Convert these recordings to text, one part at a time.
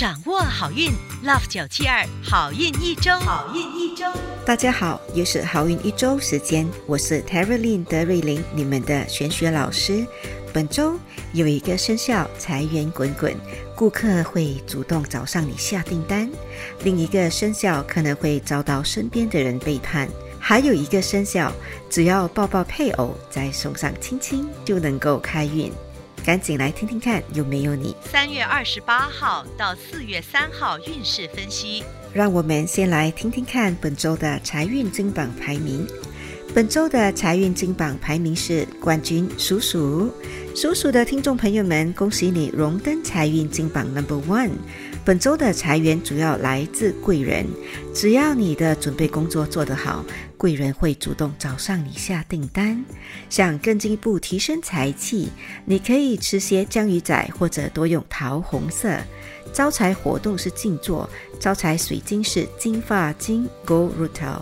掌握好运，Love 九七二好运一周，好运一周。大家好，又是好运一周时间，我是 Terry Lin 德瑞琳，你们的玄学老师。本周有一个生肖财源滚滚，顾客会主动找上你下订单；另一个生肖可能会遭到身边的人背叛；还有一个生肖，只要抱抱配偶，再送上亲亲，就能够开运。赶紧来听听看，有没有你？三月二十八号到四月三号运势分析。让我们先来听听看本周的财运金榜排名。本周的财运金榜排名是冠军鼠鼠。鼠鼠的听众朋友们，恭喜你荣登财运金榜 Number One。本周的财源主要来自贵人，只要你的准备工作做得好，贵人会主动找上你下订单。想更进一步提升财气，你可以吃些江鱼仔，或者多用桃红色。招财活动是静坐，招财水晶是金发晶 Gold Rutil。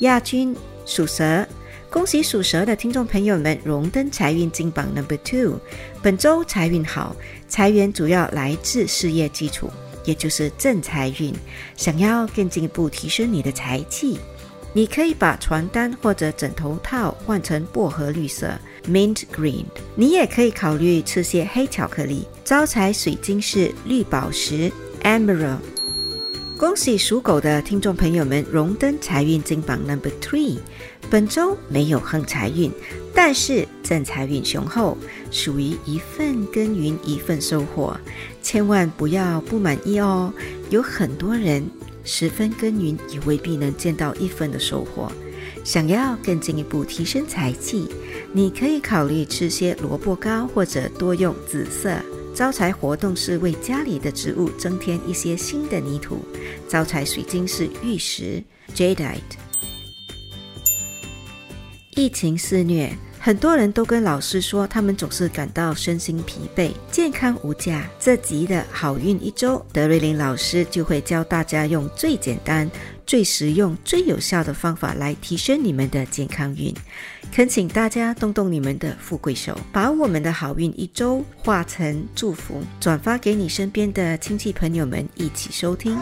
亚军属蛇。恭喜属蛇的听众朋友们荣登财运金榜 Number Two。本周财运好，财源主要来自事业基础，也就是正财运。想要更进一步提升你的财气，你可以把床单或者枕头套换成薄荷绿色 Mint Green。你也可以考虑吃些黑巧克力。招财水晶是绿宝石 Emerald。恭喜属狗的听众朋友们荣登财运金榜 Number Three。本周没有横财运，但是正财运雄厚，属于一份耕耘一份收获，千万不要不满意哦。有很多人十分耕耘，也未必能见到一分的收获。想要更进一步提升财气，你可以考虑吃些萝卜糕，或者多用紫色。招财活动是为家里的植物增添一些新的泥土。招财水晶是玉石 Jadeite。疫情肆虐，很多人都跟老师说，他们总是感到身心疲惫，健康无价。这集的好运一周，德瑞琳老师就会教大家用最简单、最实用、最有效的方法来提升你们的健康运。恳请大家动动你们的富贵手，把我们的好运一周化成祝福，转发给你身边的亲戚朋友们一起收听。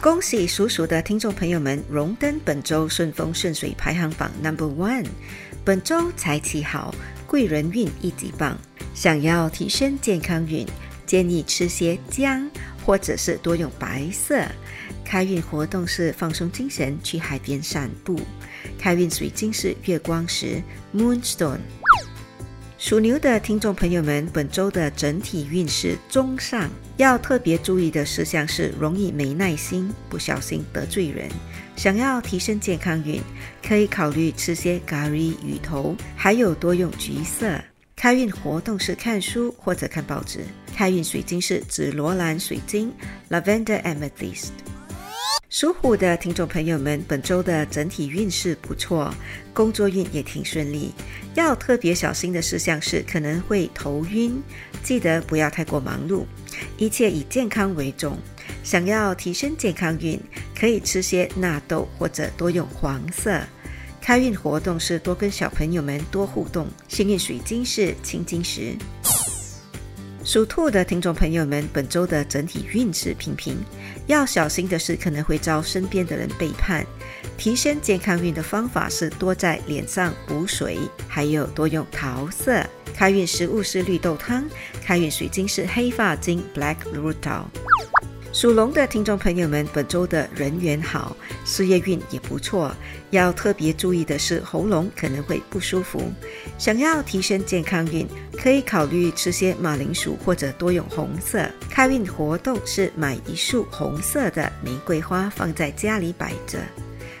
恭喜属鼠的听众朋友们荣登本周顺风顺水排行榜 Number One。本周财气好，贵人运一级棒。想要提升健康运，建议吃些姜，或者是多用白色。开运活动是放松精神，去海边散步。开运水晶是月光石 Moonstone。属牛的听众朋友们，本周的整体运势中上，要特别注意的事项是容易没耐心，不小心得罪人。想要提升健康运，可以考虑吃些咖喱鱼头，还有多用橘色。开运活动是看书或者看报纸。开运水晶是紫罗兰水晶 （Lavender Amethyst）。属虎的听众朋友们，本周的整体运势不错，工作运也挺顺利。要特别小心的事项是可能会头晕，记得不要太过忙碌，一切以健康为重。想要提升健康运，可以吃些纳豆或者多用黄色。开运活动是多跟小朋友们多互动。幸运水晶是青金石。属兔的听众朋友们，本周的整体运势平平，要小心的是可能会遭身边的人背叛。提升健康运的方法是多在脸上补水，还有多用桃色。开运食物是绿豆汤，开运水晶是黑发晶 （Black route。属龙的听众朋友们，本周的人缘好，事业运也不错。要特别注意的是，喉咙可能会不舒服。想要提升健康运，可以考虑吃些马铃薯或者多用红色。开运活动是买一束红色的玫瑰花放在家里摆着。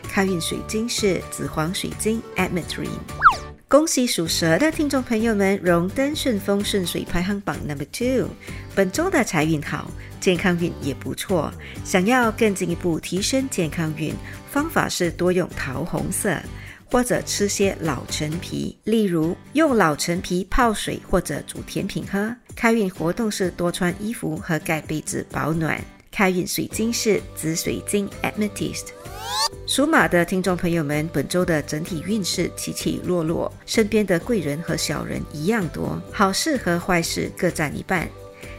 开运水晶是紫黄水晶 （Ametrine）。恭喜属蛇的听众朋友们荣登顺风顺水排行榜 Number Two。本周的财运好，健康运也不错。想要更进一步提升健康运，方法是多用桃红色，或者吃些老陈皮，例如用老陈皮泡水或者煮甜品喝。开运活动是多穿衣服和盖被子保暖。开运水晶是紫水晶 Amethyst。属马的听众朋友们，本周的整体运势起起落落，身边的贵人和小人一样多，好事和坏事各占一半。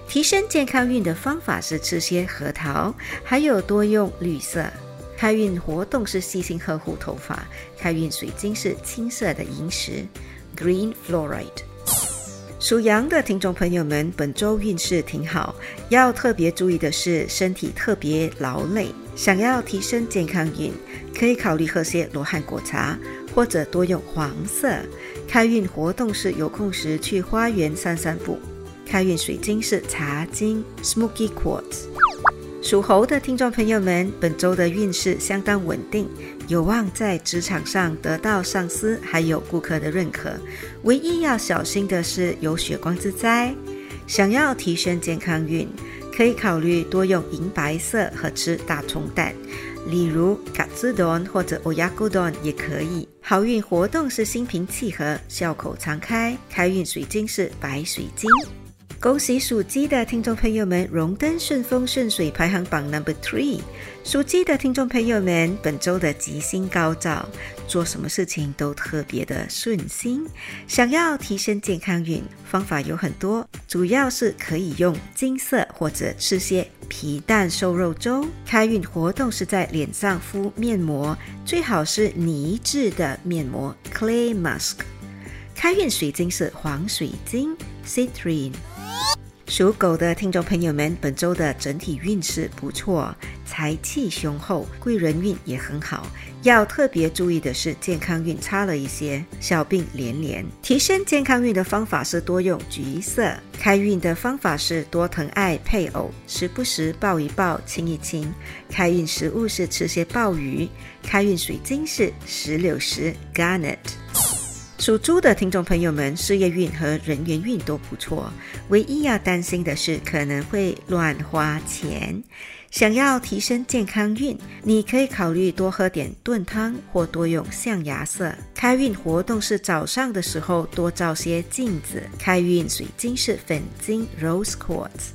提升健康运的方法是吃些核桃，还有多用绿色。开运活动是细心呵护头发，开运水晶是青色的萤石 （Green Fluorite）。属羊的听众朋友们，本周运势挺好，要特别注意的是身体特别劳累。想要提升健康运，可以考虑喝些罗汉果茶，或者多用黄色。开运活动是有空时去花园散散步。开运水晶是茶晶 （Smoky Quartz）。属猴的听众朋友们，本周的运势相当稳定，有望在职场上得到上司还有顾客的认可。唯一要小心的是有血光之灾。想要提升健康运，可以考虑多用银白色和吃大葱蛋，例如卡兹 don 或者 oyakudon 也可以。好运活动是心平气和，笑口常开。开运水晶是白水晶。恭喜属鸡的听众朋友们荣登顺风顺水排行榜 number three。属鸡的听众朋友们，本周的吉星高照，做什么事情都特别的顺心。想要提升健康运，方法有很多，主要是可以用金色或者吃些皮蛋瘦肉粥。开运活动是在脸上敷面膜，最好是泥质的面膜 （clay mask）。开运水晶是黄水晶 （citrine）。属狗的听众朋友们，本周的整体运势不错，财气雄厚，贵人运也很好。要特别注意的是，健康运差了一些，小病连连。提升健康运的方法是多用橘色。开运的方法是多疼爱配偶，时不时抱一抱，亲一亲。开运食物是吃些鲍鱼。开运水晶是石榴石 （Garnet）。属猪的听众朋友们，事业运和人缘运都不错，唯一要担心的是可能会乱花钱。想要提升健康运，你可以考虑多喝点炖汤或多用象牙色。开运活动是早上的时候多照些镜子。开运水晶是粉晶 （Rose Quartz）。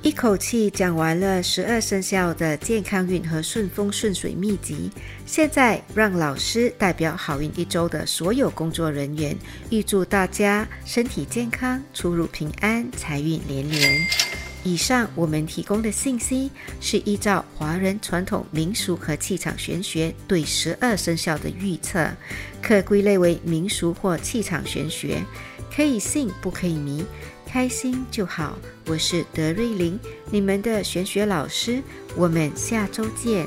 一口气讲完了十二生肖的健康运和顺风顺水秘籍，现在让老师代表好运一周的所有工作人员，预祝大家身体健康、出入平安、财运连连。以上我们提供的信息是依照华人传统民俗和气场玄学对十二生肖的预测，可归类为民俗或气场玄学，可以信不可以迷。开心就好，我是德瑞琳，你们的玄学老师，我们下周见。